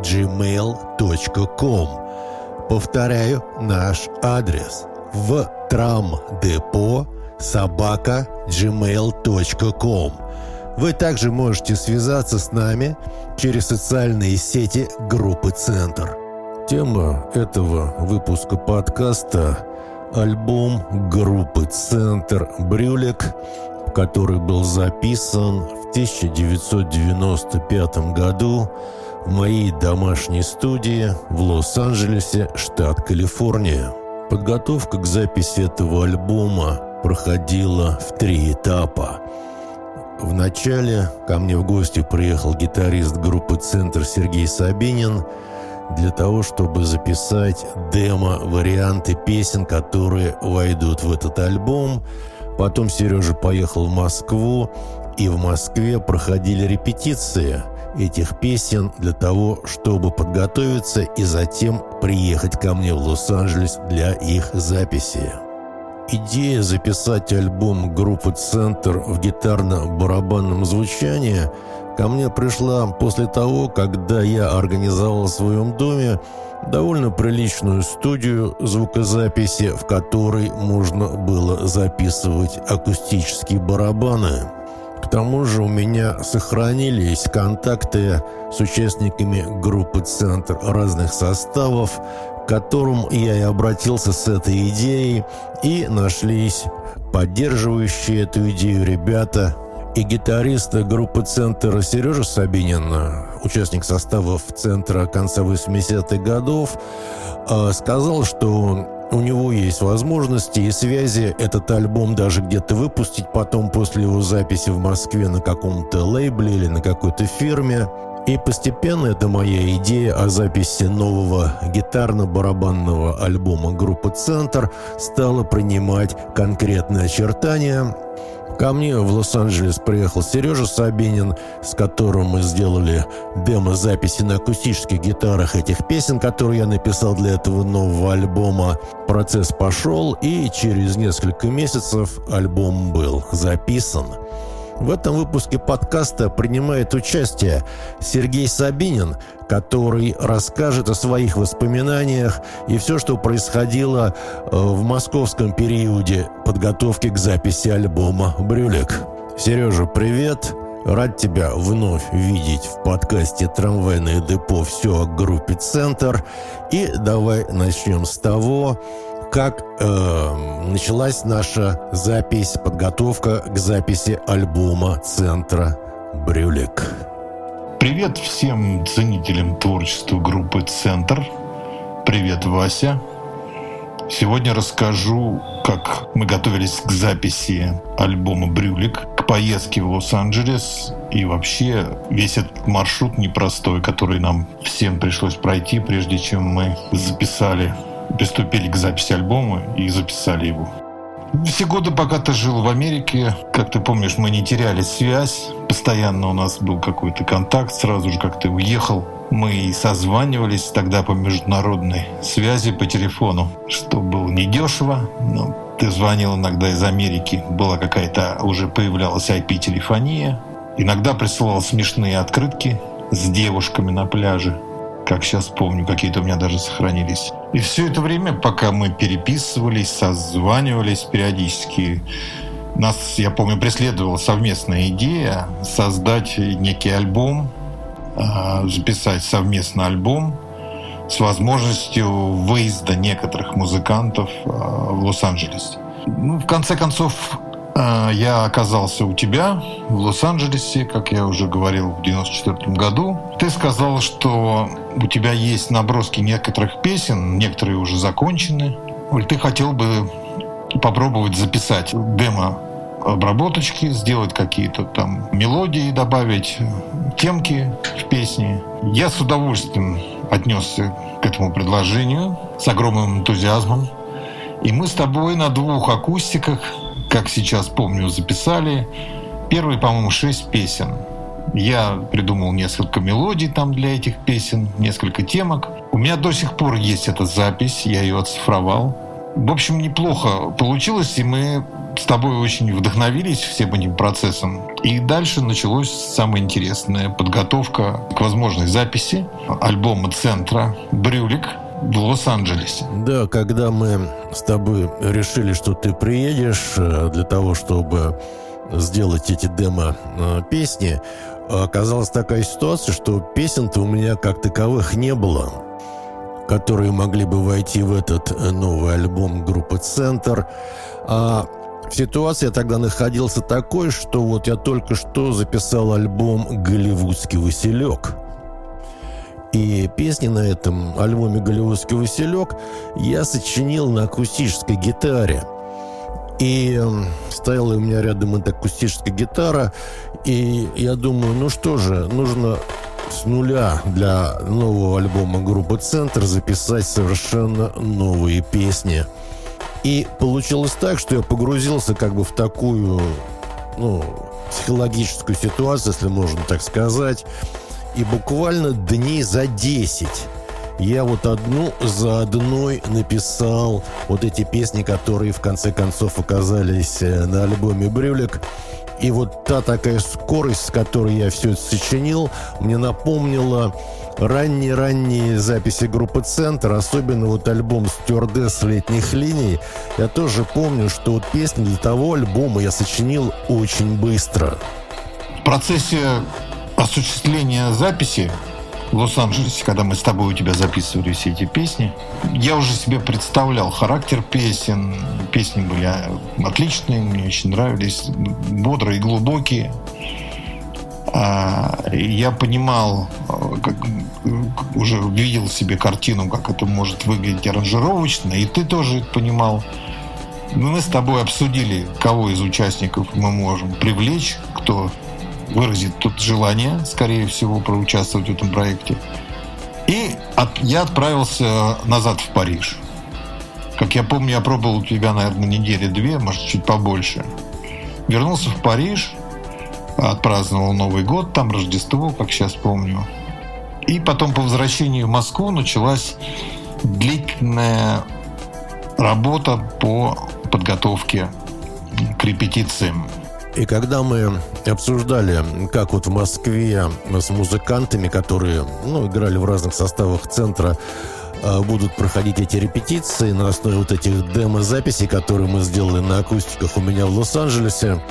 gmail.com. Повторяю наш адрес в трамдепо собака gmail.com. Вы также можете связаться с нами через социальные сети группы «Центр». Тема этого выпуска подкаста – альбом группы «Центр» «Брюлик», который был записан в 1995 году в моей домашней студии в Лос-Анджелесе, штат Калифорния. Подготовка к записи этого альбома проходила в три этапа. Вначале ко мне в гости приехал гитарист группы «Центр» Сергей Сабинин для того, чтобы записать демо-варианты песен, которые войдут в этот альбом. Потом Сережа поехал в Москву, и в Москве проходили репетиции – этих песен для того, чтобы подготовиться и затем приехать ко мне в Лос-Анджелес для их записи. Идея записать альбом группы «Центр» в гитарно-барабанном звучании ко мне пришла после того, когда я организовал в своем доме довольно приличную студию звукозаписи, в которой можно было записывать акустические барабаны – к тому же у меня сохранились контакты с участниками группы «Центр» разных составов, к которым я и обратился с этой идеей, и нашлись поддерживающие эту идею ребята, и гитарист группы «Центр» Сережа Сабинин, участник составов «Центра» конца 80-х годов, а, сказал, что у него есть возможности и связи этот альбом даже где-то выпустить потом после его записи в Москве на каком-то лейбле или на какой-то фирме. И постепенно эта моя идея о записи нового гитарно-барабанного альбома группы «Центр» стала принимать конкретные очертания, Ко мне в Лос-Анджелес приехал Сережа Сабинин, с которым мы сделали демо-записи на акустических гитарах этих песен, которые я написал для этого нового альбома. Процесс пошел, и через несколько месяцев альбом был записан. В этом выпуске подкаста принимает участие Сергей Сабинин, который расскажет о своих воспоминаниях и все, что происходило э, в московском периоде подготовки к записи альбома «Брюлик». Сережа, привет! Рад тебя вновь видеть в подкасте «Трамвайное депо. Все о группе «Центр». И давай начнем с того, как э, началась наша запись, подготовка к записи альбома Центра «Брюлик». Привет всем ценителям творчества группы «Центр». Привет, Вася. Сегодня расскажу, как мы готовились к записи альбома «Брюлик», к поездке в Лос-Анджелес и вообще весь этот маршрут непростой, который нам всем пришлось пройти, прежде чем мы записали приступили к записи альбома и записали его. Все годы, пока ты жил в Америке, как ты помнишь, мы не теряли связь. Постоянно у нас был какой-то контакт. Сразу же, как ты уехал, мы созванивались тогда по международной связи по телефону, что было недешево, но ты звонил иногда из Америки, была какая-то, уже появлялась IP-телефония. Иногда присылал смешные открытки с девушками на пляже как сейчас помню, какие-то у меня даже сохранились. И все это время, пока мы переписывались, созванивались периодически, нас, я помню, преследовала совместная идея создать некий альбом, а, записать совместно альбом с возможностью выезда некоторых музыкантов а, в Лос-Анджелес. Ну, в конце концов, я оказался у тебя в Лос-Анджелесе, как я уже говорил, в 94 году. Ты сказал, что у тебя есть наброски некоторых песен, некоторые уже закончены. Оль, ты хотел бы попробовать записать демо обработочки, сделать какие-то там мелодии, добавить темки в песни. Я с удовольствием отнесся к этому предложению с огромным энтузиазмом. И мы с тобой на двух акустиках, как сейчас помню, записали первые, по-моему, шесть песен. Я придумал несколько мелодий там для этих песен, несколько темок. У меня до сих пор есть эта запись, я ее оцифровал. В общем, неплохо получилось, и мы с тобой очень вдохновились всем этим процессом. И дальше началось самое интересное. Подготовка к возможной записи альбома «Центра» «Брюлик», в Лос-Анджелесе. Да, когда мы с тобой решили, что ты приедешь э, для того, чтобы сделать эти демо-песни, э, оказалась такая ситуация, что песен-то у меня как таковых не было которые могли бы войти в этот э, новый альбом группы «Центр». А ситуация тогда находился такой, что вот я только что записал альбом «Голливудский Василек». И песни на этом альбоме «Голливудский Василек» я сочинил на акустической гитаре. И эм, стояла у меня рядом эта акустическая гитара, и я думаю, ну что же, нужно с нуля для нового альбома группы «Центр» записать совершенно новые песни. И получилось так, что я погрузился как бы в такую, ну, психологическую ситуацию, если можно так сказать. И буквально дней за 10 я вот одну за одной написал вот эти песни, которые в конце концов оказались э, на альбоме «Брюлик». И вот та такая скорость, с которой я все это сочинил, мне напомнила ранние-ранние записи группы «Центр», особенно вот альбом «Стюардесс летних линий». Я тоже помню, что вот песни для того альбома я сочинил очень быстро. В процессе осуществления записи в Лос-Анджелесе, когда мы с тобой у тебя записывали все эти песни, я уже себе представлял характер песен. Песни были отличные, мне очень нравились, бодрые, глубокие. А, я понимал, как, уже видел себе картину, как это может выглядеть аранжировочно, и ты тоже понимал. Мы с тобой обсудили, кого из участников мы можем привлечь, кто выразит тут желание, скорее всего, проучаствовать в этом проекте. И от, я отправился назад в Париж. Как я помню, я пробовал у тебя, наверное, недели две, может, чуть побольше. Вернулся в Париж, отпраздновал Новый год, там Рождество, как сейчас помню. И потом по возвращению в Москву началась длительная работа по подготовке к репетициям. И когда мы обсуждали, как вот в Москве с музыкантами, которые ну, играли в разных составах центра, а, будут проходить эти репетиции на основе вот этих демо-записей, которые мы сделали на акустиках у меня в Лос-Анджелесе,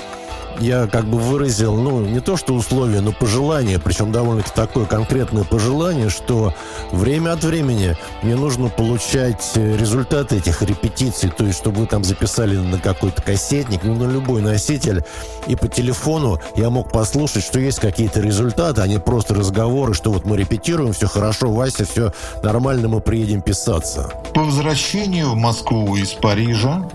я как бы выразил, ну, не то что условие, но пожелание, причем довольно-таки такое конкретное пожелание, что время от времени мне нужно получать э, результаты этих репетиций, то есть чтобы вы там записали на какой-то кассетник, ну, на любой носитель, и по телефону я мог послушать, что есть какие-то результаты, а не просто разговоры, что вот мы репетируем, все хорошо, Вася, все нормально, мы приедем писаться. По возвращению в Москву из Парижа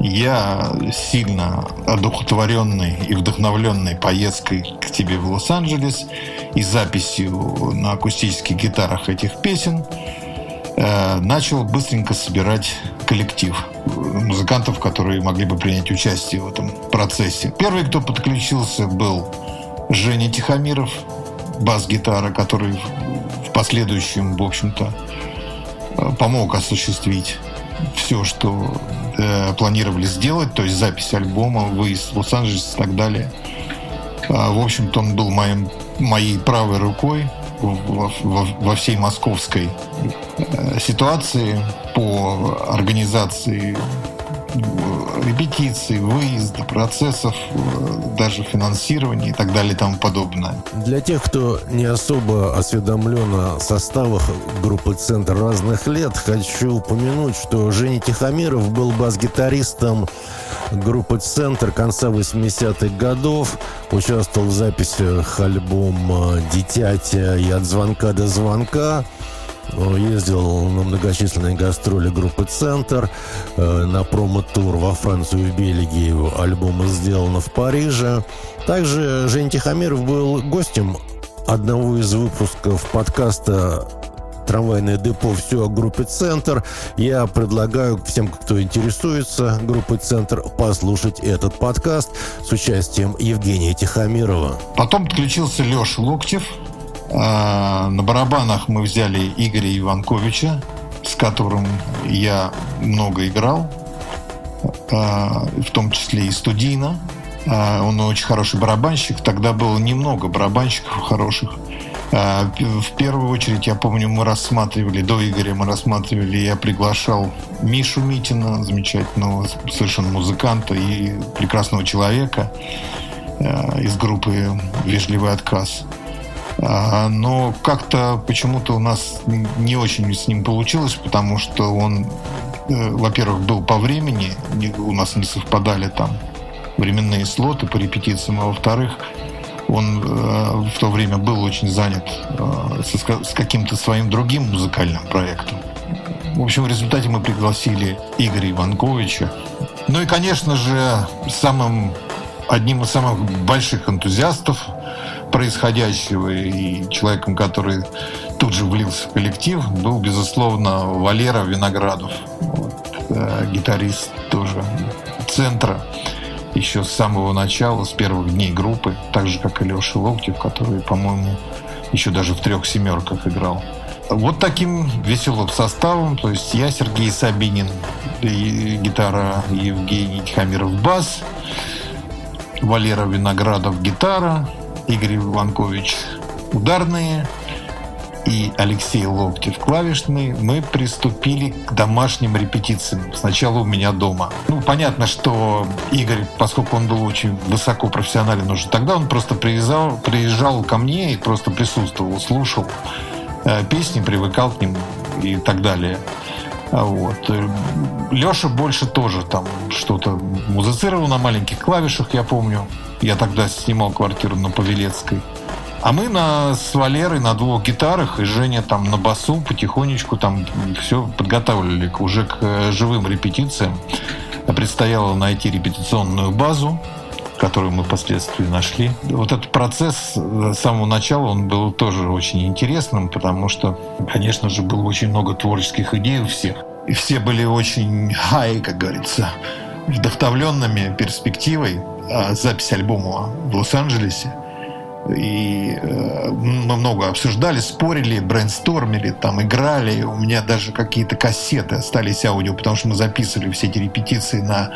я сильно одухотворенный и вдохновленный поездкой к тебе в Лос-Анджелес и записью на акустических гитарах этих песен э, начал быстренько собирать коллектив музыкантов, которые могли бы принять участие в этом процессе. Первый, кто подключился, был Женя Тихомиров, бас-гитара, который в последующем, в общем-то, э, помог осуществить все, что э, планировали сделать, то есть запись альбома, выезд в Лос-Анджелес и так далее. А, в общем-то, он был моим, моей правой рукой во, во, во всей московской э, ситуации по организации репетиций, выезда, процессов, даже финансирования и так далее и тому подобное. Для тех, кто не особо осведомлен о составах группы «Центр» разных лет, хочу упомянуть, что Женя Тихомиров был бас-гитаристом группы «Центр» конца 80-х годов, участвовал в записях альбома «Дитятя» и «От звонка до звонка», ездил на многочисленные гастроли группы «Центр», э, на промо-тур во Францию и Бельгию. Альбомы сделаны в Париже. Также Женя Тихомиров был гостем одного из выпусков подкаста трамвайное депо «Все о группе «Центр». Я предлагаю всем, кто интересуется группой «Центр», послушать этот подкаст с участием Евгения Тихомирова. Потом подключился Леша Локтев. А, на барабанах мы взяли Игоря Иванковича, с которым я много играл, а, в том числе и студийно. А, он очень хороший барабанщик. Тогда было немного барабанщиков хороших. В первую очередь, я помню, мы рассматривали, до Игоря мы рассматривали, я приглашал Мишу Митина, замечательного совершенно музыканта и прекрасного человека из группы «Вежливый отказ». А, но как-то почему-то у нас не очень с ним получилось, потому что он, э, во-первых, был по времени, у нас не совпадали там временные слоты по репетициям, а во-вторых, он э, в то время был очень занят э, с каким-то своим другим музыкальным проектом. В общем, в результате мы пригласили Игоря Иванковича. Ну и, конечно же, самым, одним из самых больших энтузиастов происходящего и человеком, который тут же влился в коллектив, был, безусловно, Валера Виноградов, вот, э, гитарист тоже центра еще с самого начала, с первых дней группы, так же, как и Леша Локтев, который, по-моему, еще даже в трех семерках играл. Вот таким веселым составом, то есть я, Сергей Сабинин, гитара, Евгений Тихомиров бас, Валера Виноградов гитара, Игорь Иванкович ударные, и Алексей Локтев клавишный, мы приступили к домашним репетициям. Сначала у меня дома. Ну, понятно, что Игорь, поскольку он был очень высоко профессионален уже тогда, он просто приезжал, приезжал ко мне и просто присутствовал, слушал э, песни, привыкал к ним и так далее. А вот. Леша больше тоже там что-то музицировал на маленьких клавишах, я помню. Я тогда снимал квартиру на Павелецкой. А мы на, с Валерой на двух гитарах, и Женя там на басу потихонечку там все подготавливали уже к э, живым репетициям. Предстояло найти репетиционную базу, которую мы впоследствии нашли. Вот этот процесс с самого начала, он был тоже очень интересным, потому что, конечно же, было очень много творческих идей у всех. И все были очень хай, как говорится, вдохновленными перспективой а, записи альбома в Лос-Анджелесе и э, мы много обсуждали, спорили, брейнстормили, там играли. У меня даже какие-то кассеты остались аудио, потому что мы записывали все эти репетиции на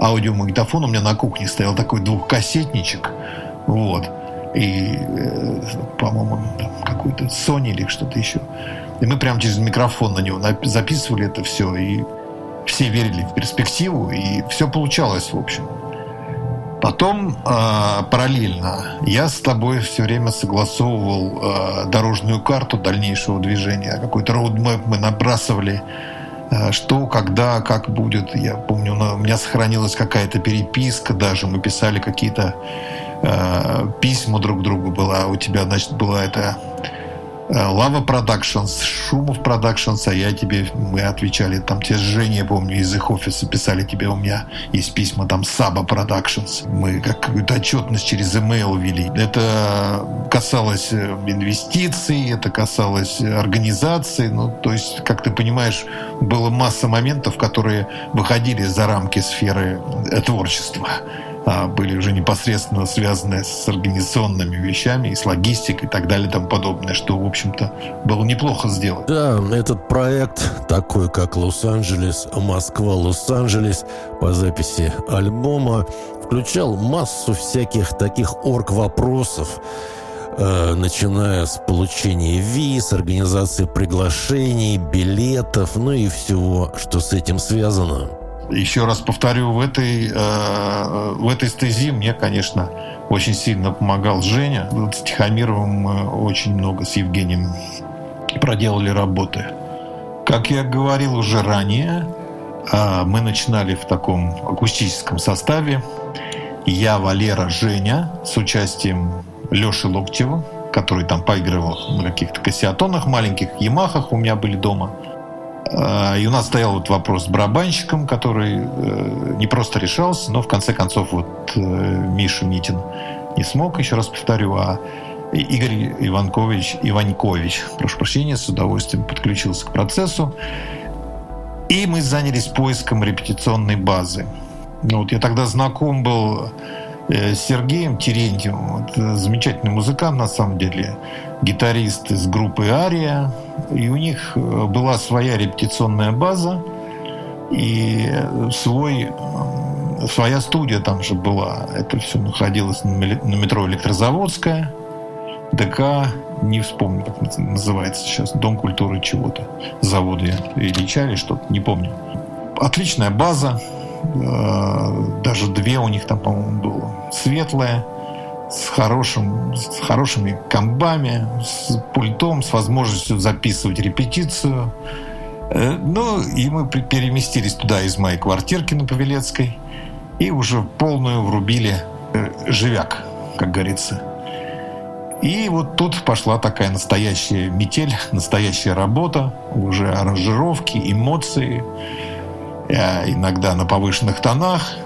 аудиомагнитофон. У меня на кухне стоял такой двухкассетничек. Вот. И, э, по-моему, какой-то Sony или что-то еще. И мы прямо через микрофон на него записывали это все. И все верили в перспективу, и все получалось, в общем. Потом э, параллельно я с тобой все время согласовывал э, дорожную карту дальнейшего движения. Какой-то роудмэп мы набрасывали, э, что, когда, как будет. Я помню, у меня сохранилась какая-то переписка даже. Мы писали какие-то э, письма друг другу. Была у тебя, значит, была эта Лава Productions, Шумов Productions, а я тебе, мы отвечали, там те Женя, помню, из их офиса писали тебе, у меня есть письма, там Саба Productions. Мы как какую-то отчетность через email вели. Это касалось э, инвестиций, это касалось организации, ну, то есть, как ты понимаешь, было масса моментов, которые выходили за рамки сферы э, творчества. А, были уже непосредственно связаны с организационными вещами и с логистикой и так далее и тому подобное, что, в общем-то, было неплохо сделать. Да, этот проект, такой как Лос-Анджелес, Москва, Лос-Анджелес, по записи альбома, включал массу всяких таких орг-вопросов, э, начиная с получения виз, организации приглашений, билетов, ну и всего, что с этим связано. Еще раз повторю, в этой, э, в этой стези мне, конечно, очень сильно помогал Женя. С Тихомировым мы очень много с Евгением проделали работы. Как я говорил уже ранее, э, мы начинали в таком акустическом составе. Я, Валера, Женя с участием Леши Локтева, который там поигрывал на каких-то кассиатонах маленьких, Ямахах у меня были дома. А, и у нас стоял вот вопрос с барабанщиком, который э, не просто решался, но в конце концов вот э, Миша Митин не смог, еще раз повторю, а Игорь Иванкович, Иванькович, прошу прощения, с удовольствием подключился к процессу. И мы занялись поиском репетиционной базы. Ну, вот я тогда знаком был э, с Сергеем Терентьевым, вот, замечательный музыкант на самом деле, гитарист из группы «Ария», и у них э, была своя репетиционная база и свой, своя студия там же была. Это все находилось на метро Электрозаводская, ДК, не вспомню, как называется сейчас, Дом культуры чего-то, завода Ильича или что-то, не помню. Отличная база, Э, даже две у них там, по-моему, было. Светлая, с, хорошим, с хорошими комбами, с пультом, с возможностью записывать репетицию. Э, ну, и мы переместились туда из моей квартирки на Павелецкой и уже полную врубили э, живяк, как говорится. И вот тут пошла такая настоящая метель, настоящая работа, уже аранжировки, эмоции. Э, иногда на повышенных тонах.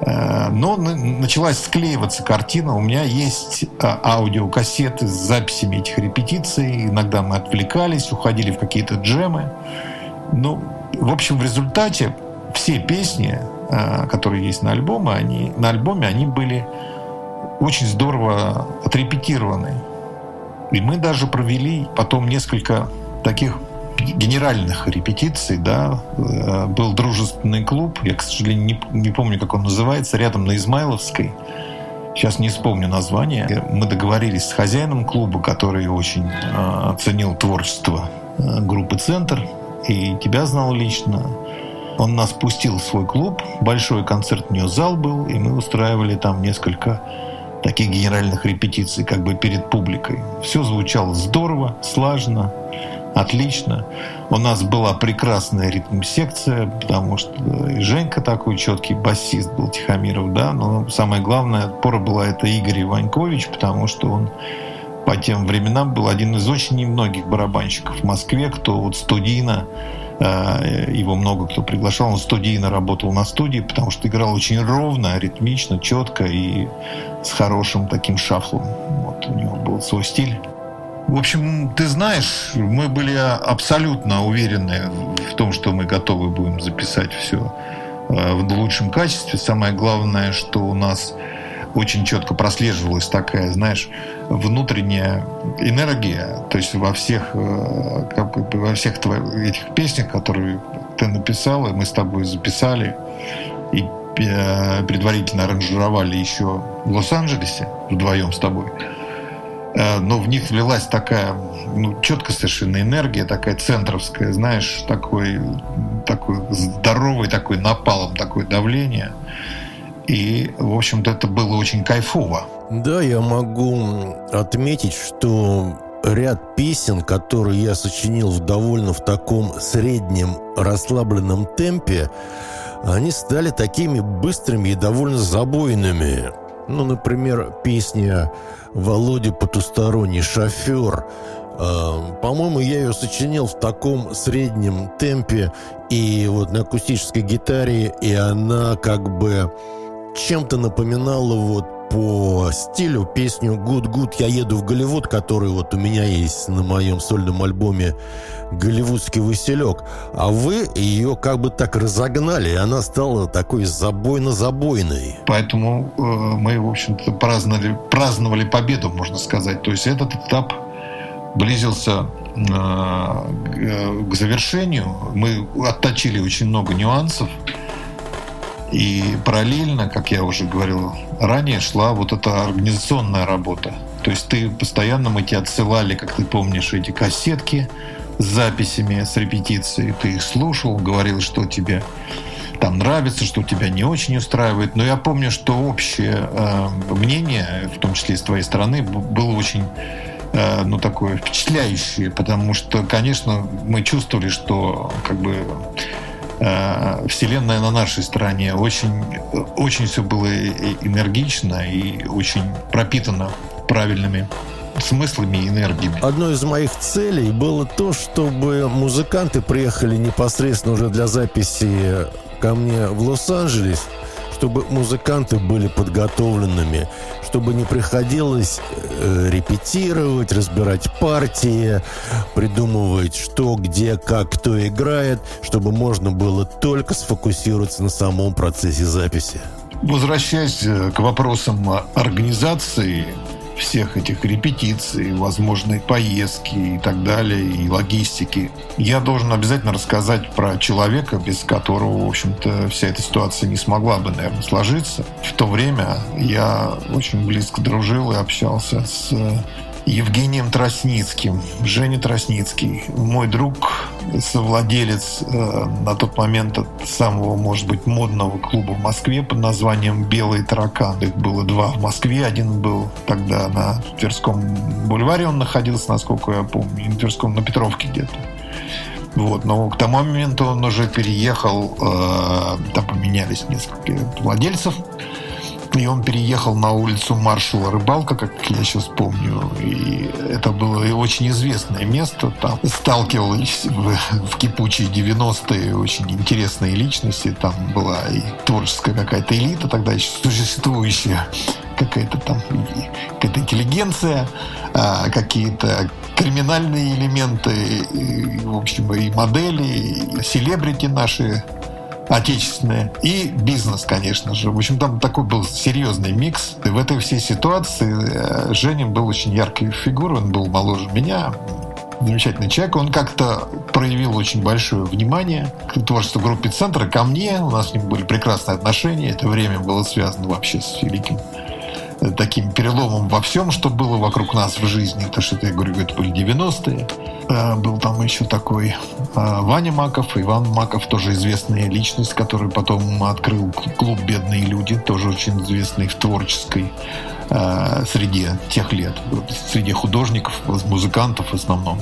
Э, но началась склеиваться картина. У меня есть э, аудиокассеты с записями этих репетиций. Иногда мы отвлекались, уходили в какие-то джемы. Ну, в общем, в результате все песни, которые есть на альбоме, они, на альбоме, они были очень здорово отрепетированы. И мы даже провели потом несколько таких генеральных репетиций, да, э, был дружественный клуб, я, к сожалению, не, не помню, как он называется, рядом на Измайловской, сейчас не вспомню название. Мы договорились с хозяином клуба, который очень э, оценил творчество э, группы «Центр», и тебя знал лично. Он нас пустил в свой клуб, большой концерт у него зал был, и мы устраивали там несколько таких генеральных репетиций, как бы перед публикой. Все звучало здорово, слаженно, отлично. У нас была прекрасная ритм-секция, потому что и Женька такой четкий басист был Тихомиров, да, но самое главное пора была это Игорь Иванькович, потому что он по тем временам был один из очень немногих барабанщиков в Москве, кто вот студийно э, его много кто приглашал, он студийно работал на студии, потому что играл очень ровно, ритмично, четко и с хорошим таким шафлом. Вот у него был свой стиль. В общем, ты знаешь, мы были абсолютно уверены в том, что мы готовы будем записать все э, в лучшем качестве. Самое главное, что у нас очень четко прослеживалась такая, знаешь, внутренняя энергия, то есть во всех, э, во всех этих песнях, которые ты написал, и мы с тобой записали, и э, предварительно аранжировали еще в Лос-Анджелесе вдвоем с тобой. Э, но в них влилась такая ну, четко совершенно энергия, такая центровская, знаешь, такой, такой здоровый такой напалом, такое давление. И, в общем-то, это было очень кайфово. Да, я могу отметить, что ряд песен, которые я сочинил в довольно в таком среднем расслабленном темпе, они стали такими быстрыми и довольно забойными. Ну, например, песня Володя потусторонний шофер. Эм, по-моему, я ее сочинил в таком среднем темпе и вот на акустической гитаре, и она как бы чем-то напоминала вот по стилю песню «Good Good я еду в Голливуд», который вот у меня есть на моем сольном альбоме «Голливудский василек». А вы ее как бы так разогнали, и она стала такой забойно-забойной. Поэтому э, мы, в общем-то, праздновали, праздновали победу, можно сказать. То есть этот этап близился э, к завершению. Мы отточили очень много нюансов. И параллельно, как я уже говорил ранее, шла вот эта организационная работа. То есть ты постоянно мы тебе отсылали, как ты помнишь, эти кассетки с записями, с репетицией. Ты их слушал, говорил, что тебе там нравится, что тебя не очень устраивает. Но я помню, что общее э, мнение, в том числе с твоей стороны, было очень э, ну, такое впечатляющее, потому что, конечно, мы чувствовали, что как бы Вселенная на нашей стороне. Очень, очень все было энергично и очень пропитано правильными смыслами и энергиями. Одной из моих целей было то, чтобы музыканты приехали непосредственно уже для записи ко мне в Лос-Анджелес, чтобы музыканты были подготовленными, чтобы не приходилось э, репетировать, разбирать партии, придумывать, что, где, как, кто играет, чтобы можно было только сфокусироваться на самом процессе записи. Возвращаясь э, к вопросам организации всех этих репетиций, возможной поездки и так далее, и логистики, я должен обязательно рассказать про человека, без которого, в общем-то, вся эта ситуация не смогла бы, наверное, сложиться. В то время я очень близко дружил и общался с Евгением Тросницким. Женя Тросницкий, мой друг, совладелец э, на тот момент самого, может быть, модного клуба в Москве под названием «Белый таракан». Их было два в Москве. Один был тогда на Тверском бульваре, он находился, насколько я помню, на Тверском, на Петровке где-то. Вот, но к тому моменту он уже переехал, э, там поменялись несколько владельцев. И он переехал на улицу маршала Рыбалка, как я сейчас помню. И это было очень известное место. Там сталкивались в, в кипучие 90-е очень интересные личности. Там была и творческая какая-то элита, тогда еще существующая какая-то там какая-то интеллигенция, а, какие-то криминальные элементы, и, в общем, и модели, и селебрити наши отечественное и бизнес, конечно же. В общем, там такой был серьезный микс. И в этой всей ситуации э, Женя был очень яркой фигурой, он был моложе меня, замечательный человек. Он как-то проявил очень большое внимание к творчеству группы «Центра», ко мне. У нас с ним были прекрасные отношения. Это время было связано вообще с великим таким переломом во всем, что было вокруг нас в жизни. То, что я говорю, это были 90-е. Э, был там еще такой э, Ваня Маков, Иван Маков, тоже известная личность, который потом открыл клуб «Бедные люди», тоже очень известный в творческой э, среде тех лет, среди художников, музыкантов в основном.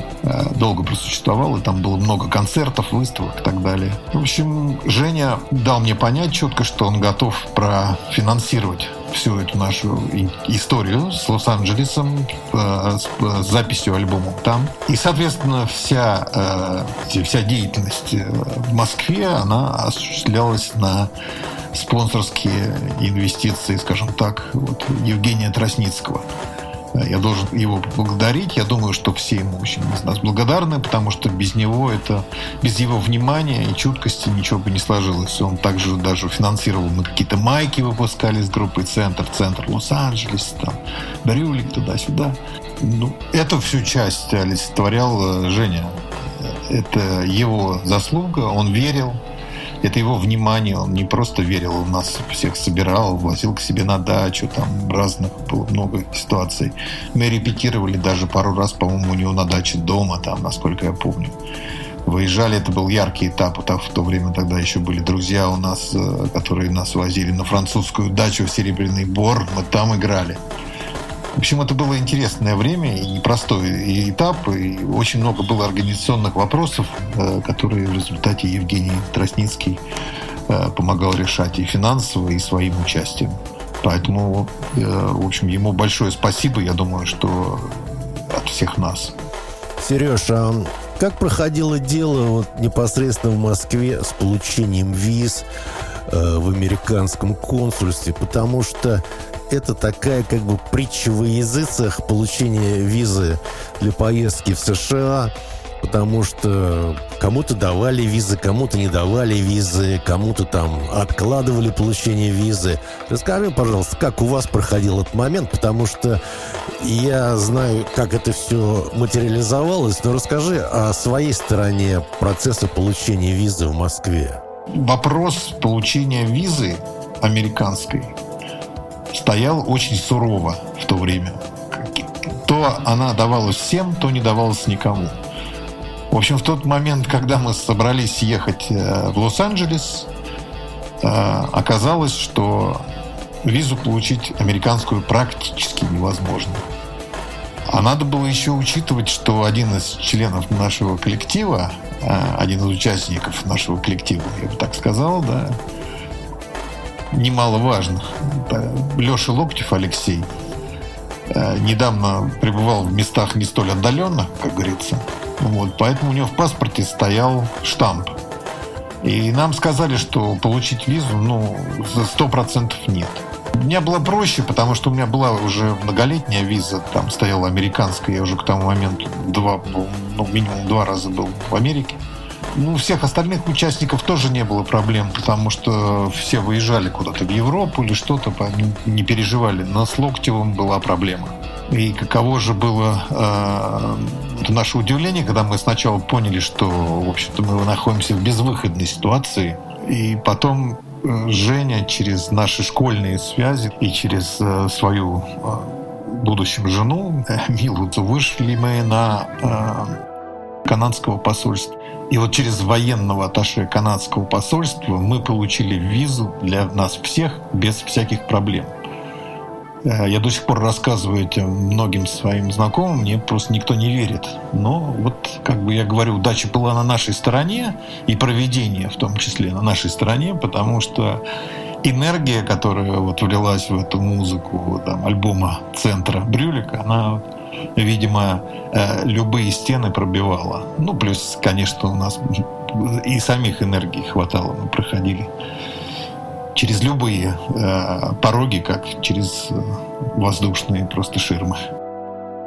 Долго просуществовал, и там было много концертов, выставок и так далее. В общем, Женя дал мне понять четко, что он готов профинансировать всю эту нашу историю с Лос-Анджелесом, э, с записью альбома там. И, соответственно, вся, э, вся деятельность э, в Москве, она осуществлялась на спонсорские инвестиции, скажем так, вот, Евгения Тросницкого. Я должен его поблагодарить. Я думаю, что все ему очень из нас благодарны, потому что без него это, без его внимания и чуткости ничего бы не сложилось. Он также даже финансировал, мы какие-то майки выпускали с группой «Центр», «Центр Лос-Анджелес», там, «Брюлик» туда-сюда. Ну, эту всю часть олицетворял э, Женя. Это его заслуга, он верил, это его внимание, он не просто верил, он нас всех собирал, возил к себе на дачу, там разных было много ситуаций. Мы репетировали даже пару раз, по-моему, у него на даче дома, там, насколько я помню. Выезжали, это был яркий этап, так, в то время тогда еще были друзья у нас, э, которые нас возили на французскую дачу в Серебряный Бор, мы там играли. В общем, это было интересное время и непростой этап, и очень много было организационных вопросов, э, которые в результате Евгений Тросницкий э, помогал решать и финансово, и своим участием. Поэтому, э, в общем, ему большое спасибо, я думаю, что от всех нас. Сереж, а как проходило дело вот непосредственно в Москве с получением виз в американском консульстве? Потому что это такая как бы притча во языцах получения визы для поездки в США, потому что кому-то давали визы, кому-то не давали визы, кому-то там откладывали получение визы. Расскажи, пожалуйста, как у вас проходил этот момент, потому что я знаю, как это все материализовалось, но расскажи о своей стороне процесса получения визы в Москве. Вопрос получения визы американской стоял очень сурово в то время. То она давалась всем, то не давалась никому. В общем, в тот момент, когда мы собрались ехать э, в Лос-Анджелес, э, оказалось, что визу получить американскую практически невозможно. А надо было еще учитывать, что один из членов нашего коллектива, э, один из участников нашего коллектива, я бы так сказал, да, немаловажных. Леша Локтев Алексей. э, недавно пребывал в местах не столь отдаленных, как говорится. Вот, поэтому у него в паспорте стоял штамп. И нам сказали, что получить визу, ну, за сто процентов нет. Мне было проще, потому что у меня была уже многолетняя виза, там стояла американская, я уже к тому моменту два, ну, минимум два раза был в Америке. Ну, у всех остальных участников тоже не было проблем, потому что все выезжали куда-то в Европу или что-то, не переживали. Но с Локтевым была проблема. И каково же было э, наше удивление, когда мы сначала поняли, что, в общем-то, мы находимся в безвыходной ситуации. И потом э, Женя через наши школьные связи и через э, свою э, будущую жену э, Милу вышли мы на э, канадского посольства. И вот через военного атташе канадского посольства мы получили визу для нас всех без всяких проблем. Э, я до сих пор рассказываю этим многим своим знакомым, мне просто никто не верит. Но вот, как бы я говорю, удача была на нашей стороне, и проведение в том числе на нашей стороне, потому что энергия, которая вот влилась в эту музыку там, альбома центра Брюлика, она видимо, э, любые стены пробивала. Ну, плюс, конечно, у нас и самих энергий хватало, мы проходили через любые э, пороги, как через э, воздушные просто ширмы.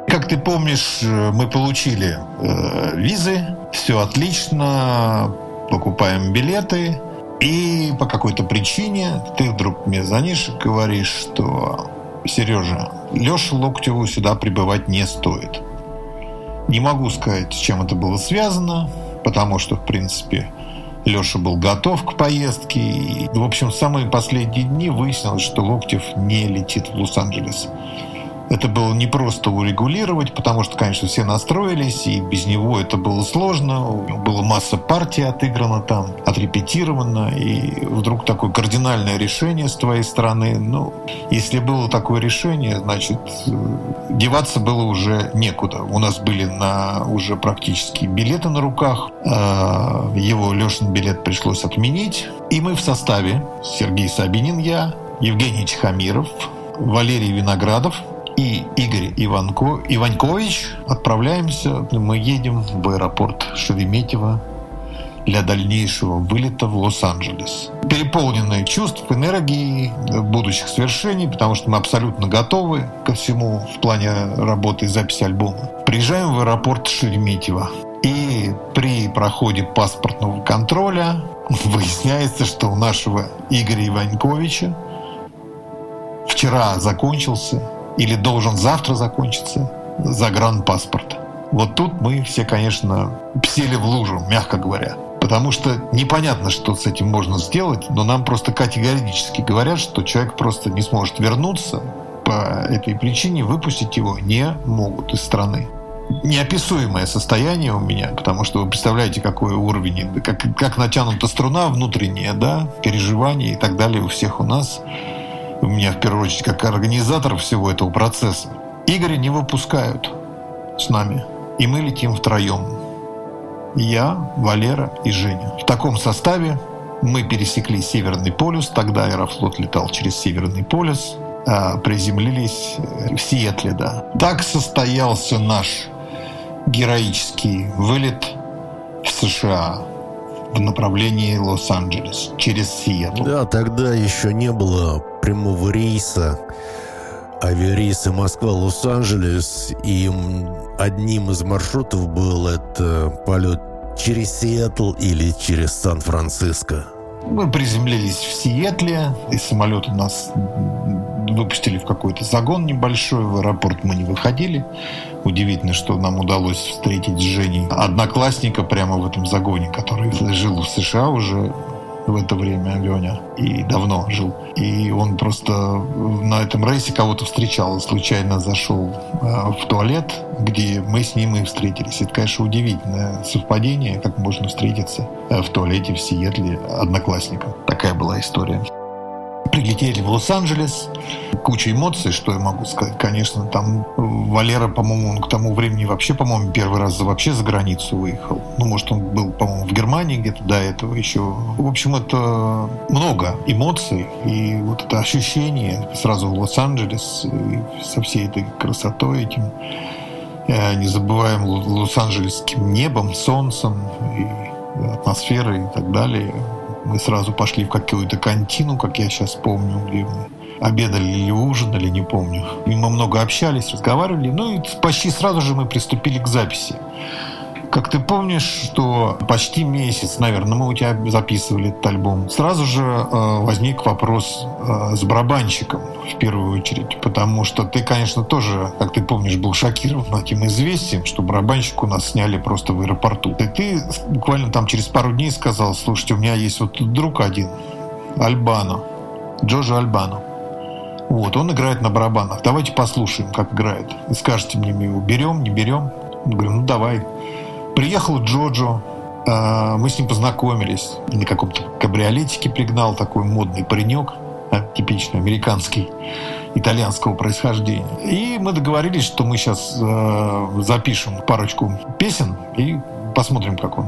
Как ты помнишь, мы получили э, визы, все отлично, покупаем билеты, и по какой-то причине ты вдруг мне звонишь и говоришь, что Сережа, Леша Локтеву сюда прибывать не стоит. Не могу сказать, с чем это было связано, потому что, в принципе, Леша был готов к поездке. И, в общем, в самые последние дни выяснилось, что Локтев не летит в Лос-Анджелес. Это было не просто урегулировать, потому что, конечно, все настроились, и без него это было сложно. Была масса партий отыграна там, отрепетирована, и вдруг такое кардинальное решение с твоей стороны. Ну, если было такое решение, значит, деваться было уже некуда. У нас были на уже практически билеты на руках. А, его Лешин билет пришлось отменить. И мы в составе Сергей Сабинин, я, Евгений Чехамиров, Валерий Виноградов – и Игорь Иванко, Иванькович отправляемся, мы едем в аэропорт Шереметьево для дальнейшего вылета в Лос-Анджелес. Переполненные чувств, энергии, будущих свершений, потому что мы абсолютно готовы ко всему в плане работы и записи альбома. Приезжаем в аэропорт Шереметьево. И при проходе паспортного контроля выясняется, что у нашего Игоря Иваньковича вчера закончился или должен завтра закончиться загранпаспорт. Вот тут мы все, конечно, сели в лужу, мягко говоря. Потому что непонятно, что с этим можно сделать, но нам просто категорически говорят, что человек просто не сможет вернуться по этой причине, выпустить его не могут из страны. Неописуемое состояние у меня, потому что вы представляете, какой уровень, как, как натянута струна внутренняя, да, переживания и так далее у всех у нас у меня в первую очередь как организатор всего этого процесса. Игоря не выпускают с нами. И мы летим втроем. Я, Валера и Женя. В таком составе мы пересекли Северный полюс. Тогда Аэрофлот летал через Северный полюс. А приземлились в Сиэтле, да. Так состоялся наш героический вылет в США в направлении Лос-Анджелес через Сиэтл. Да, тогда еще не было прямого рейса, авиарейса Москва-Лос-Анджелес, и одним из маршрутов был это полет через Сиэтл или через Сан-Франциско. Мы приземлились в Сиэтле, и самолет у нас выпустили в какой-то загон небольшой, в аэропорт мы не выходили. Удивительно, что нам удалось встретить с Женей одноклассника прямо в этом загоне, который жил в США уже в это время Леня и давно жил. И он просто на этом рейсе кого-то встречал, случайно зашел э, в туалет, где мы с ним и встретились. Это, конечно, удивительное совпадение, как можно встретиться э, в туалете в Сиэтле одноклассником. Такая была история. При прилетели в Лос-Анджелес, куча эмоций, что я могу сказать. Конечно, там Валера, по-моему, он к тому времени вообще, по-моему, первый раз вообще за границу выехал. Ну, может, он был, по-моему, в Германии где-то до этого еще. В общем, это много эмоций. И вот это ощущение сразу в Лос-Анджелес со всей этой красотой этим э, не забываем лос-анджелесским небом, солнцем и атмосферой и так далее. Мы сразу пошли в какую-то кантину, как я сейчас помню, где мы обедали или ужинали, не помню. И мы много общались, разговаривали. Ну и почти сразу же мы приступили к записи. Как ты помнишь, что почти месяц, наверное, мы у тебя записывали этот альбом, сразу же э, возник вопрос э, с барабанщиком в первую очередь, потому что ты, конечно, тоже, как ты помнишь, был шокирован этим известием, что барабанщик у нас сняли просто в аэропорту. И ты буквально там через пару дней сказал, слушайте, у меня есть вот друг один, Альбано, Джорджо Альбано. Вот, он играет на барабанах. Давайте послушаем, как играет. И скажете мне, мы его берем, не берем. Говорю, ну давай. Приехал Джоджо, а, мы с ним познакомились. На каком-то кабриолетике пригнал такой модный паренек, а, типичный американский, итальянского происхождения. И мы договорились, что мы сейчас э, запишем парочку песен и посмотрим, как он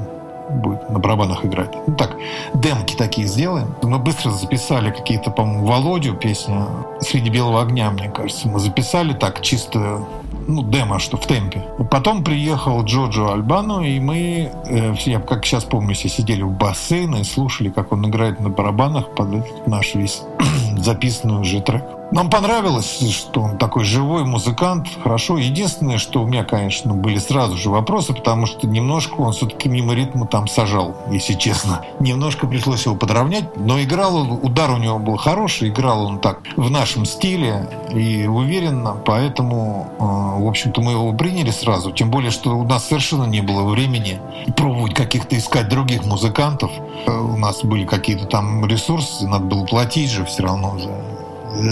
будет на барабанах играть. Ну так, демки такие сделаем. Мы быстро записали какие-то, по-моему, Володю песня «Среди белого огня», мне кажется. Мы записали так чисто ну, демо, что в темпе. Потом приехал Джоджо Альбану, и мы, э, все, как сейчас помню, все сидели в бассейне и слушали, как он играет на барабанах под наш весь записанный уже трек. Нам понравилось, что он такой живой музыкант, хорошо. Единственное, что у меня, конечно, были сразу же вопросы, потому что немножко он все-таки мимо ритма там сажал, если честно. Немножко пришлось его подровнять, но играл он, удар у него был хороший, играл он так в нашем стиле и уверенно, поэтому, э, в общем-то, мы его приняли сразу. Тем более, что у нас совершенно не было времени пробовать каких-то искать других музыкантов. Э, у нас были какие-то там ресурсы, надо было платить же все равно за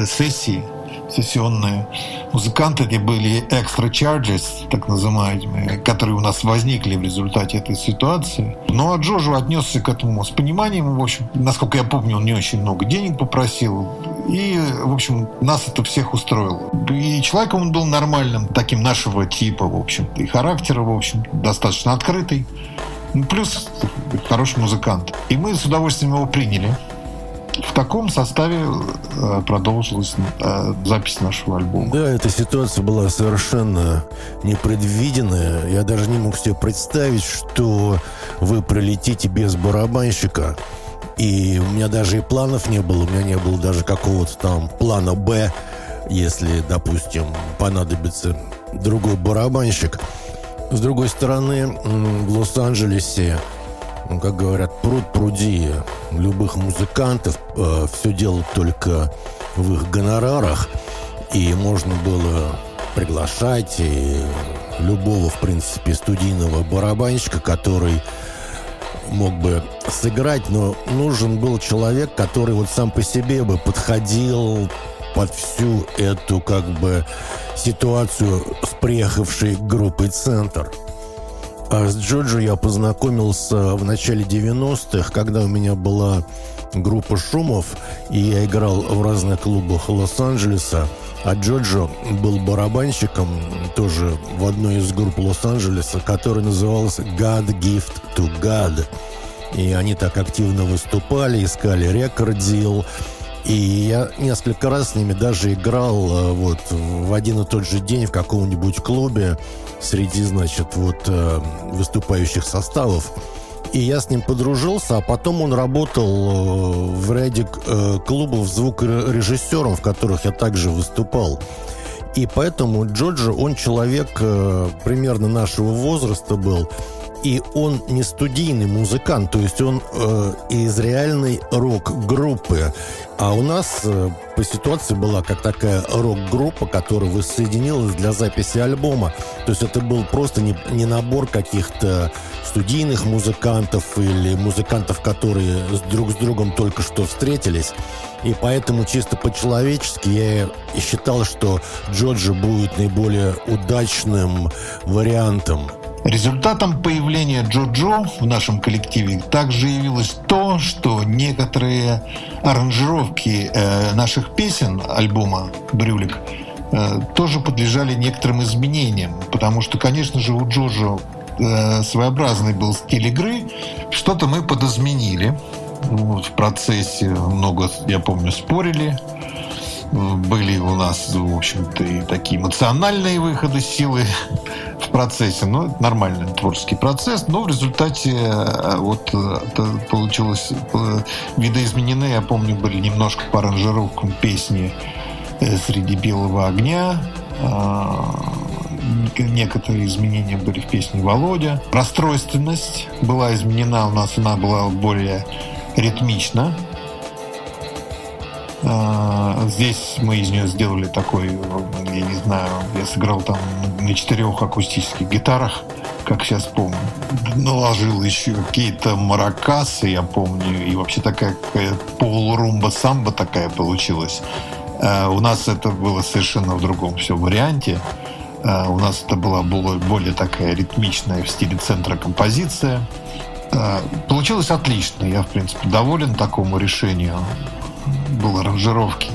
сессии сессионные. Музыканты эти были extra charges, так называемые, которые у нас возникли в результате этой ситуации. Ну а Джоджо отнесся к этому с пониманием. В общем, насколько я помню, он не очень много денег попросил. И, в общем, нас это всех устроило. И человеком он был нормальным, таким нашего типа, в общем и характера, в общем, достаточно открытый. Ну, плюс хороший музыкант. И мы с удовольствием его приняли в таком составе э, продолжилась э, запись нашего альбома. Да, эта ситуация была совершенно непредвиденная. Я даже не мог себе представить, что вы пролетите без барабанщика. И у меня даже и планов не было. У меня не было даже какого-то там плана «Б», если, допустим, понадобится другой барабанщик. С другой стороны, в Лос-Анджелесе ну, как говорят, пруд пруди любых музыкантов. Э, все дело только в их гонорарах. И можно было приглашать и любого, в принципе, студийного барабанщика, который мог бы сыграть, но нужен был человек, который вот сам по себе бы подходил под всю эту как бы ситуацию с приехавшей группой «Центр». А с Джоджо я познакомился в начале 90-х, когда у меня была группа шумов, и я играл в разных клубах Лос-Анджелеса. А Джоджо был барабанщиком тоже в одной из групп Лос-Анджелеса, которая называлась God Gift to God. И они так активно выступали, искали рекорд-дил. И я несколько раз с ними даже играл э, вот в один и тот же день в каком-нибудь клубе среди, значит, вот э, выступающих составов. И я с ним подружился, а потом он работал э, в ряде клубов звукорежиссером, в которых я также выступал. И поэтому Джорджи, он человек примерно нашего возраста был, и он не студийный музыкант, то есть он э, из реальной рок-группы. А у нас э, по ситуации была как такая рок-группа, которая воссоединилась для записи альбома. То есть это был просто не, не набор каких-то студийных музыкантов или музыкантов, которые друг с другом только что встретились. И поэтому чисто по-человечески я считал, что Джорджи будет наиболее удачным вариантом Результатом появления Джо-Джо в нашем коллективе также явилось то, что некоторые аранжировки э, наших песен альбома «Брюлик» э, тоже подлежали некоторым изменениям, потому что, конечно же, у Джоджо э, своеобразный был стиль игры, что-то мы подозменили. Вот, в процессе много, я помню, спорили, были у нас, в общем-то, и такие эмоциональные выходы силы в процессе. Ну, это нормальный творческий процесс, но в результате э, вот э, получилось э, видоизменены, я помню, были немножко по аранжировкам песни «Среди белого огня», некоторые изменения были в песне «Володя». Расстройственность была изменена у нас, она была более ритмична. А, здесь мы из нее сделали такой, я не знаю, я сыграл там на четырех акустических гитарах, как сейчас помню. Наложил еще какие-то маракасы, я помню, и вообще такая полурумба-самба такая получилась. А, у нас это было совершенно в другом все варианте. А, у нас это была более такая ритмичная в стиле центра композиция. Получилось отлично. Я, в принципе, доволен такому решению было аранжировки.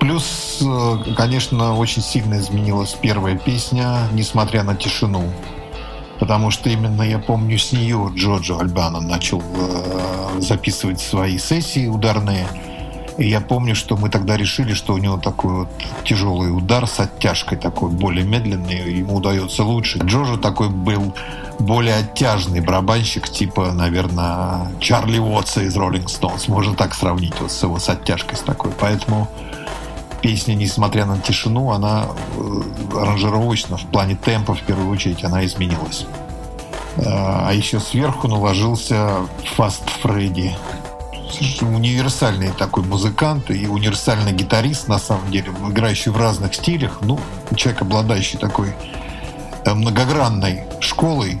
Плюс, э, конечно, очень сильно изменилась первая песня, несмотря на тишину. Потому что именно я помню с нее Джоджо Альбана начал э, записывать свои сессии ударные. И я помню, что мы тогда решили, что у него такой вот тяжелый удар с оттяжкой, такой более медленный, ему удается лучше. Джоджо такой был более оттяжный барабанщик, типа, наверное, Чарли Уотса из Rolling Stones. Можно так сравнить вот с его с оттяжкой с такой. Поэтому песня, несмотря на тишину, она э, аранжировочно в плане темпа, в первую очередь, она изменилась. Э, а еще сверху наложился Fast Freddy. Универсальный такой музыкант и универсальный гитарист, на самом деле, играющий в разных стилях. Ну, человек, обладающий такой э, многогранной школой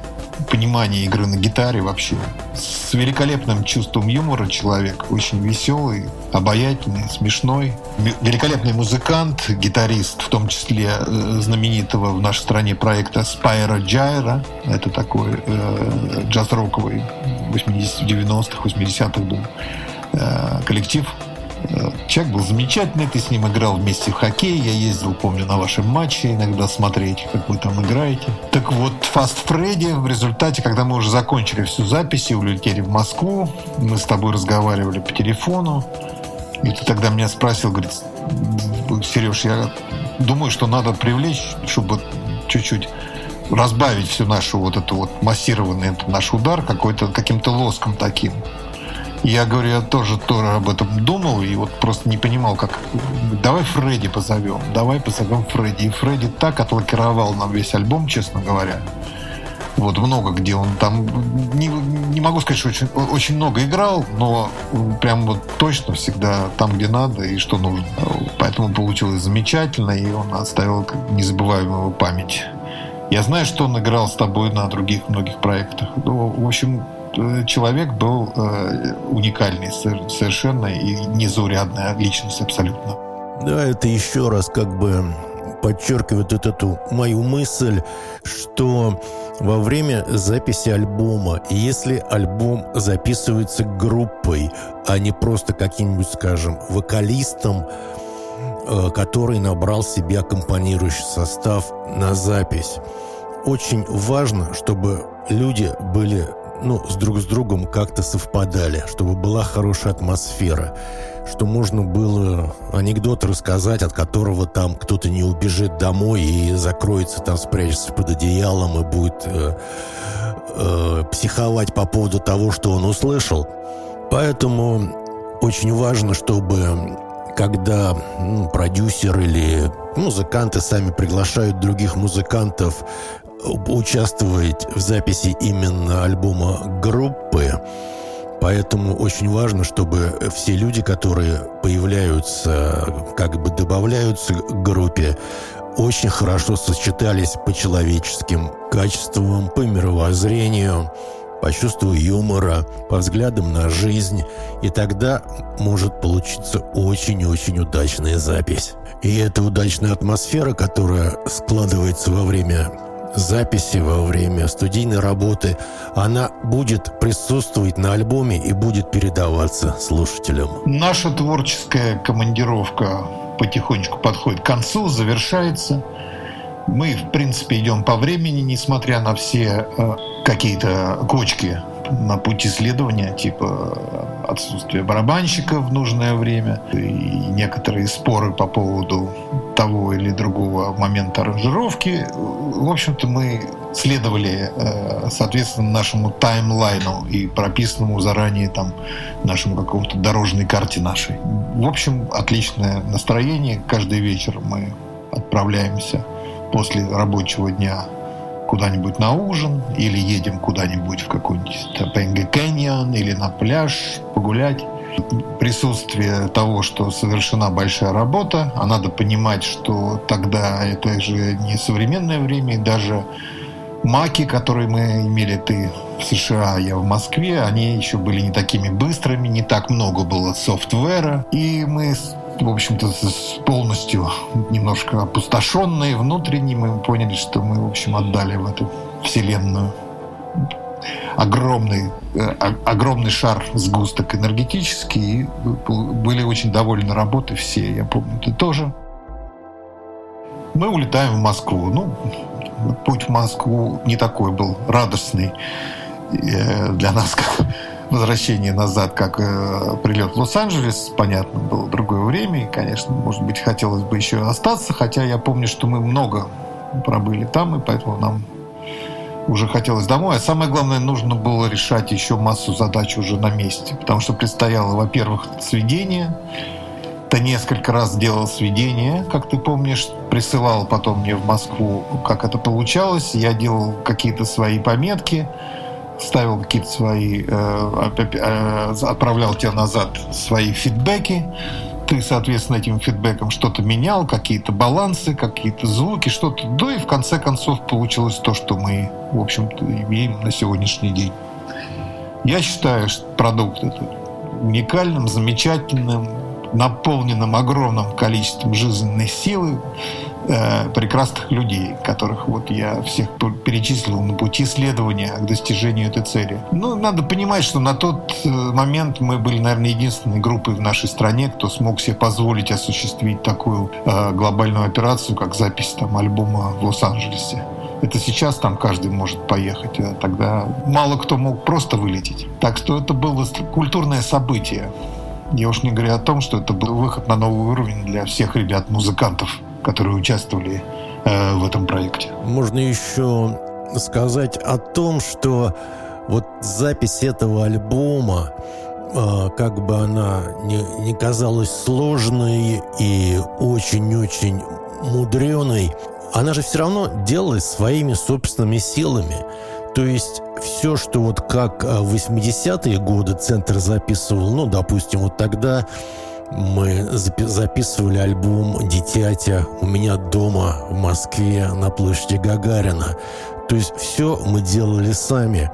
понимание игры на гитаре вообще. С великолепным чувством юмора человек, очень веселый, обаятельный, смешной. Великолепный музыкант, гитарист, в том числе э, знаменитого в нашей стране проекта Спайра Джайра. Это такой э, джаз-роковый 80-90-х, 80-х был э, коллектив Человек был замечательный, ты с ним играл вместе в хоккей. Я ездил, помню, на ваши матчи иногда смотреть, как вы там играете. Так вот, Fast Freddy в результате, когда мы уже закончили всю запись и улетели в Москву, мы с тобой разговаривали по телефону, и ты тогда меня спросил, говорит, Сереж, я думаю, что надо привлечь, чтобы чуть-чуть разбавить всю нашу вот эту вот массированный наш удар какой-то каким-то лоском таким. Я говорю, я тоже, тоже об этом думал и вот просто не понимал, как... Давай Фредди позовем, давай позовем Фредди. И Фредди так отлакировал нам весь альбом, честно говоря. Вот много где он там... Не, не могу сказать, что очень, очень много играл, но прям вот точно всегда там, где надо и что нужно. Поэтому получилось замечательно, и он оставил незабываемую память. Я знаю, что он играл с тобой на других многих проектах. Ну, в общем, Э, человек был э, уникальный совершенно и незаурядная личность абсолютно. Да, это еще раз как бы подчеркивает вот эту мою мысль, что во время записи альбома, если альбом записывается группой, а не просто каким-нибудь, скажем, вокалистом, который набрал себе аккомпанирующий состав на запись, очень важно, чтобы люди были ну, с друг с другом как-то совпадали, чтобы была хорошая атмосфера, что можно было анекдот рассказать, от которого там кто-то не убежит домой и закроется там, спрячется под одеялом и будет э, э, психовать по поводу того, что он услышал. Поэтому очень важно, чтобы когда ну, продюсер или музыканты сами приглашают других музыкантов участвовать в записи именно альбома группы. Поэтому очень важно, чтобы все люди, которые появляются, как бы добавляются к группе, очень хорошо сочетались по человеческим качествам, по мировоззрению, по чувству юмора, по взглядам на жизнь. И тогда может получиться очень-очень удачная запись. И эта удачная атмосфера, которая складывается во время записи, во время студийной работы, она будет присутствовать на альбоме и будет передаваться слушателям. Наша творческая командировка потихонечку подходит к концу, завершается. Мы, в принципе, идем по времени, несмотря на все э, какие-то кочки на пути следования, типа отсутствие барабанщика в нужное время и некоторые споры по поводу того или другого момента аранжировки. В общем-то, мы следовали, э, соответственно, нашему таймлайну и прописанному заранее там нашему какому-то дорожной карте нашей. В общем, отличное настроение. Каждый вечер мы отправляемся после рабочего дня куда-нибудь на ужин или едем куда-нибудь в какой-нибудь Топенге Кэньон или на пляж погулять. Присутствие того, что совершена большая работа, а надо понимать, что тогда это же не современное время, и даже маки, которые мы имели, ты в США, я в Москве, они еще были не такими быстрыми, не так много было софтвера, и мы в общем-то, полностью немножко опустошенные внутренне, мы поняли, что мы, в общем, отдали в эту вселенную огромный, э, огромный шар сгусток энергетический, и были очень довольны работой все, я помню, ты тоже. Мы улетаем в Москву. Ну, путь в Москву не такой был радостный э, для нас, как возвращение назад, как э, прилет в Лос-Анджелес, понятно, было другое время, и, конечно, может быть, хотелось бы еще остаться, хотя я помню, что мы много пробыли там, и поэтому нам уже хотелось домой. А самое главное, нужно было решать еще массу задач уже на месте, потому что предстояло, во-первых, сведение. Ты несколько раз делал сведения, как ты помнишь, присылал потом мне в Москву, как это получалось. Я делал какие-то свои пометки ставил какие-то свои, э, э, отправлял тебе назад свои фидбэки, ты, соответственно, этим фидбэком что-то менял, какие-то балансы, какие-то звуки, что-то. Да и в конце концов получилось то, что мы, в общем-то, имеем на сегодняшний день. Я считаю, что продукт этот уникальным, замечательным, наполненным огромным количеством жизненной силы, Э, прекрасных людей, которых вот я всех перечислил на пути следования к достижению этой цели. Ну, надо понимать, что на тот э, момент мы были, наверное, единственной группой в нашей стране, кто смог себе позволить осуществить такую э, глобальную операцию, как запись там альбома в Лос-Анджелесе. Это сейчас там каждый может поехать, а тогда мало кто мог просто вылететь. Так что это было культурное событие. Я уж не говорю о том, что это был выход на новый уровень для всех ребят-музыкантов которые участвовали э, в этом проекте. Можно еще сказать о том, что вот запись этого альбома, э, как бы она не, казалась сложной и очень-очень мудреной, она же все равно делалась своими собственными силами. То есть все, что вот как э, в 80-е годы Центр записывал, ну, допустим, вот тогда мы записывали альбом «Дитятя» у меня дома в Москве на площади Гагарина. То есть все мы делали сами.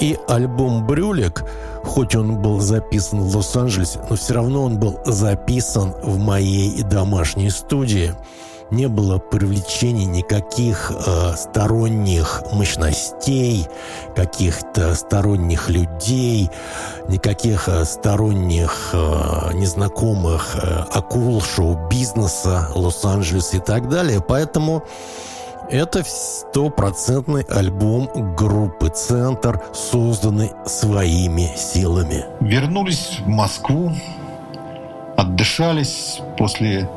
И альбом «Брюлик», хоть он был записан в Лос-Анджелесе, но все равно он был записан в моей домашней студии – не было привлечения никаких э, сторонних мощностей, каких-то сторонних людей, никаких э, сторонних э, незнакомых э, акул шоу-бизнеса Лос-Анджелес и так далее. Поэтому это стопроцентный альбом группы «Центр», созданный своими силами. Вернулись в Москву, отдышались после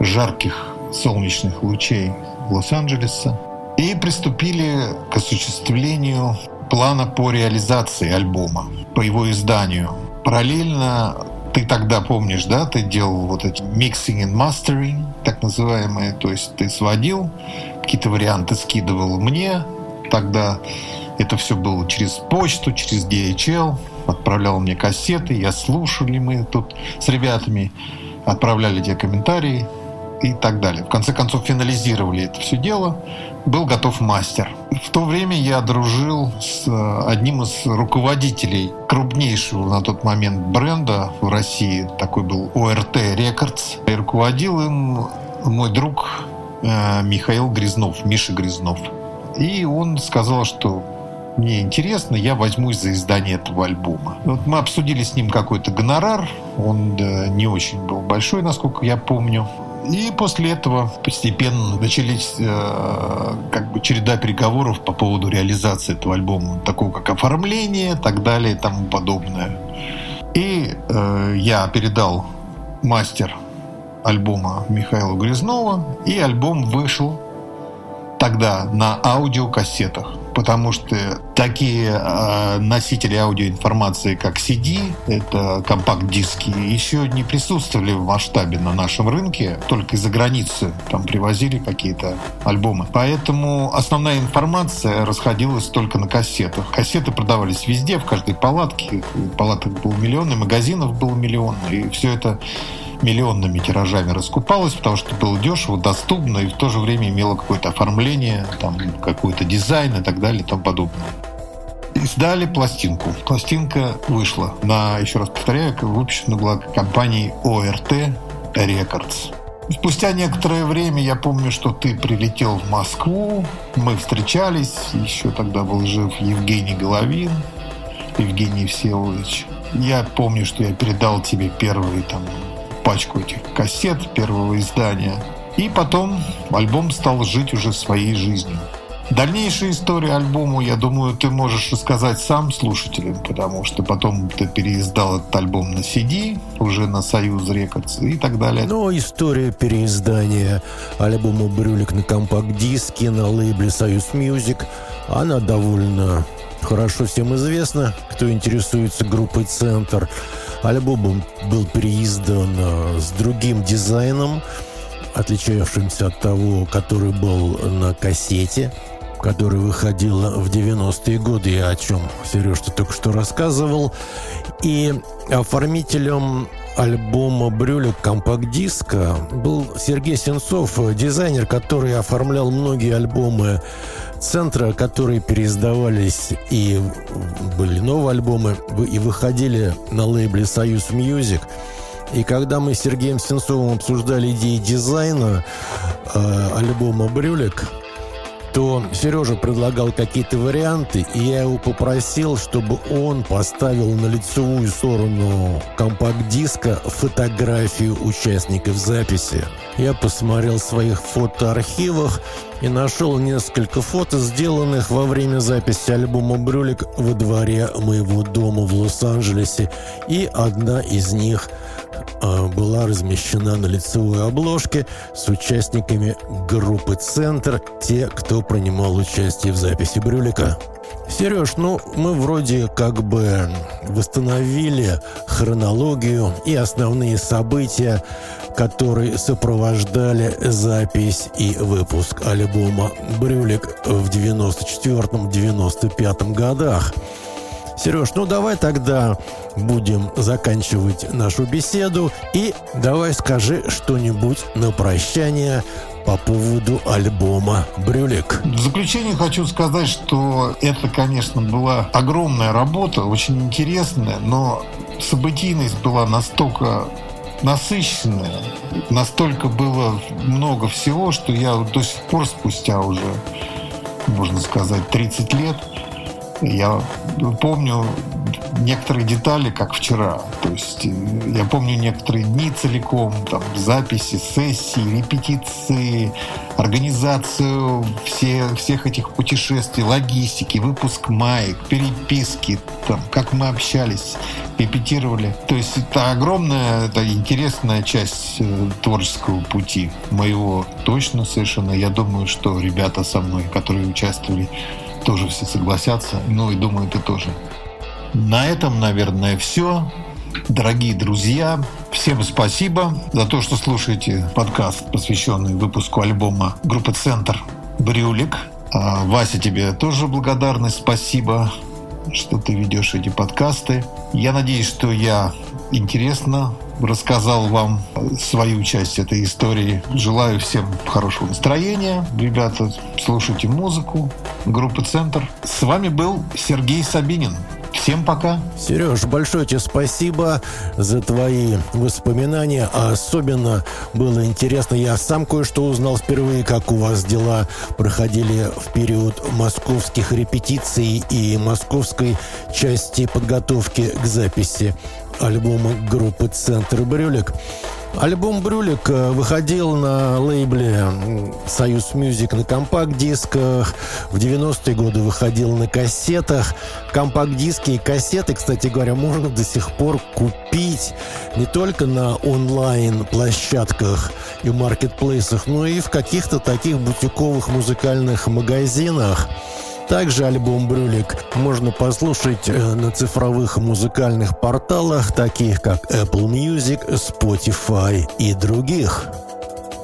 жарких солнечных лучей Лос-Анджелеса и приступили к осуществлению плана по реализации альбома, по его изданию. Параллельно ты тогда помнишь, да, ты делал вот эти mixing and mastering, так называемые, то есть ты сводил, какие-то варианты скидывал мне, тогда это все было через почту, через DHL, отправлял мне кассеты, я слушали мы тут с ребятами, отправляли те комментарии, и так далее. В конце концов финализировали это все дело, был готов мастер. В то время я дружил с э, одним из руководителей крупнейшего на тот момент бренда в России, такой был ОРТ Records, и руководил им мой друг э, Михаил Грязнов, Миша Грязнов. И он сказал, что мне интересно, я возьмусь за издание этого альбома. Вот мы обсудили с ним какой-то гонорар, он не очень был большой, насколько я помню. И после этого постепенно начались э, как бы череда переговоров по поводу реализации этого альбома, такого как оформление, так далее и тому подобное. И э, я передал мастер альбома Михаила Грязнова, и альбом вышел тогда на аудиокассетах потому что такие э, носители аудиоинформации, как CD, это компакт-диски, еще не присутствовали в масштабе на нашем рынке, только из-за границы там привозили какие-то альбомы. Поэтому основная информация расходилась только на кассетах. Кассеты продавались везде, в каждой палатке. Палаток был миллион, и магазинов было миллион, и все это миллионными тиражами раскупалось, потому что было дешево, доступно и в то же время имело какое-то оформление, там какой-то дизайн и так далее и тому подобное. Издали пластинку. Пластинка вышла на, еще раз повторяю, выпущена была компанией ОРТ Records. Спустя некоторое время я помню, что ты прилетел в Москву, мы встречались, еще тогда был жив Евгений Головин, Евгений Всеволодович. Я помню, что я передал тебе первые там пачку этих кассет первого издания. И потом альбом стал жить уже своей жизнью. Дальнейшая история альбома, я думаю, ты можешь рассказать сам слушателям, потому что потом ты переиздал этот альбом на CD, уже на Союз Records и так далее. Но история переиздания альбома «Брюлик» на компакт-диске на лейбле «Союз Music», она довольно хорошо всем известна, кто интересуется группой «Центр». Альбом был переиздан э, с другим дизайном, отличавшимся от того, который был на кассете, который выходил в 90-е годы, о чем Сереж ты только что рассказывал. И оформителем альбома «Брюлик» компакт-диска был Сергей Сенцов, дизайнер, который оформлял многие альбомы центра, которые переиздавались и были новые альбомы, и выходили на лейбле «Союз Music». И когда мы с Сергеем Сенцовым обсуждали идеи дизайна э, альбома «Брюлик», то Сережа предлагал какие-то варианты, и я его попросил, чтобы он поставил на лицевую сторону компакт-диска фотографию участников записи. Я посмотрел в своих фотоархивах и нашел несколько фото, сделанных во время записи альбома «Брюлик» во дворе моего дома в Лос-Анджелесе, и одна из них – была размещена на лицевой обложке с участниками группы «Центр», те, кто принимал участие в записи Брюлика. Сереж, ну мы вроде как бы восстановили хронологию и основные события, которые сопровождали запись и выпуск альбома «Брюлик» в 94-95 годах. Сереж, ну давай тогда будем заканчивать нашу беседу. И давай скажи что-нибудь на прощание по поводу альбома «Брюлик». В заключение хочу сказать, что это, конечно, была огромная работа, очень интересная, но событийность была настолько насыщенная, настолько было много всего, что я до сих пор спустя уже, можно сказать, 30 лет – я помню некоторые детали, как вчера. То есть э, я помню некоторые дни целиком, там, записи, сессии, репетиции, организацию все, всех этих путешествий, логистики, выпуск маек, переписки, там, как мы общались, репетировали. То есть это огромная, это интересная часть э, творческого пути моего точно совершенно. Я думаю, что ребята со мной, которые участвовали тоже все согласятся. Ну и думаю, ты тоже. На этом, наверное, все. Дорогие друзья, всем спасибо за то, что слушаете подкаст, посвященный выпуску альбома группы «Центр» «Брюлик». А, Вася, тебе тоже благодарность, спасибо, что ты ведешь эти подкасты. Я надеюсь, что я интересно рассказал вам свою часть этой истории. Желаю всем хорошего настроения. Ребята, слушайте музыку. Группа «Центр». С вами был Сергей Сабинин. Всем пока. Сереж, большое тебе спасибо за твои воспоминания. А особенно было интересно, я сам кое-что узнал впервые, как у вас дела проходили в период московских репетиций и московской части подготовки к записи альбома группы «Центр Брюлик». Альбом «Брюлик» э, выходил на лейбле «Союз Мюзик» на компакт-дисках. В 90-е годы выходил на кассетах. Компакт-диски и кассеты, кстати говоря, можно до сих пор купить не только на онлайн-площадках и маркетплейсах, но и в каких-то таких бутиковых музыкальных магазинах. Также альбом «Брюлик» можно послушать э, на цифровых музыкальных порталах, таких как Apple Music, Spotify и других.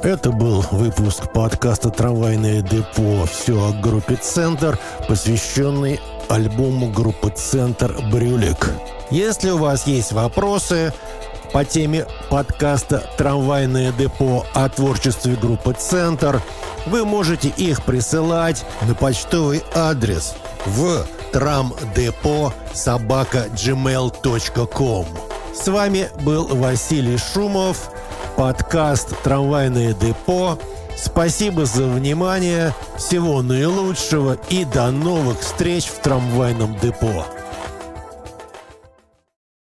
Это был выпуск подкаста «Трамвайное депо. Все о группе «Центр», посвященный альбому группы «Центр» «Брюлик». Если у вас есть вопросы, по теме подкаста «Трамвайное депо» о творчестве группы «Центр», вы можете их присылать на почтовый адрес в трамдепо собака gmail.com. С вами был Василий Шумов, подкаст «Трамвайное депо». Спасибо за внимание, всего наилучшего и до новых встреч в трамвайном депо.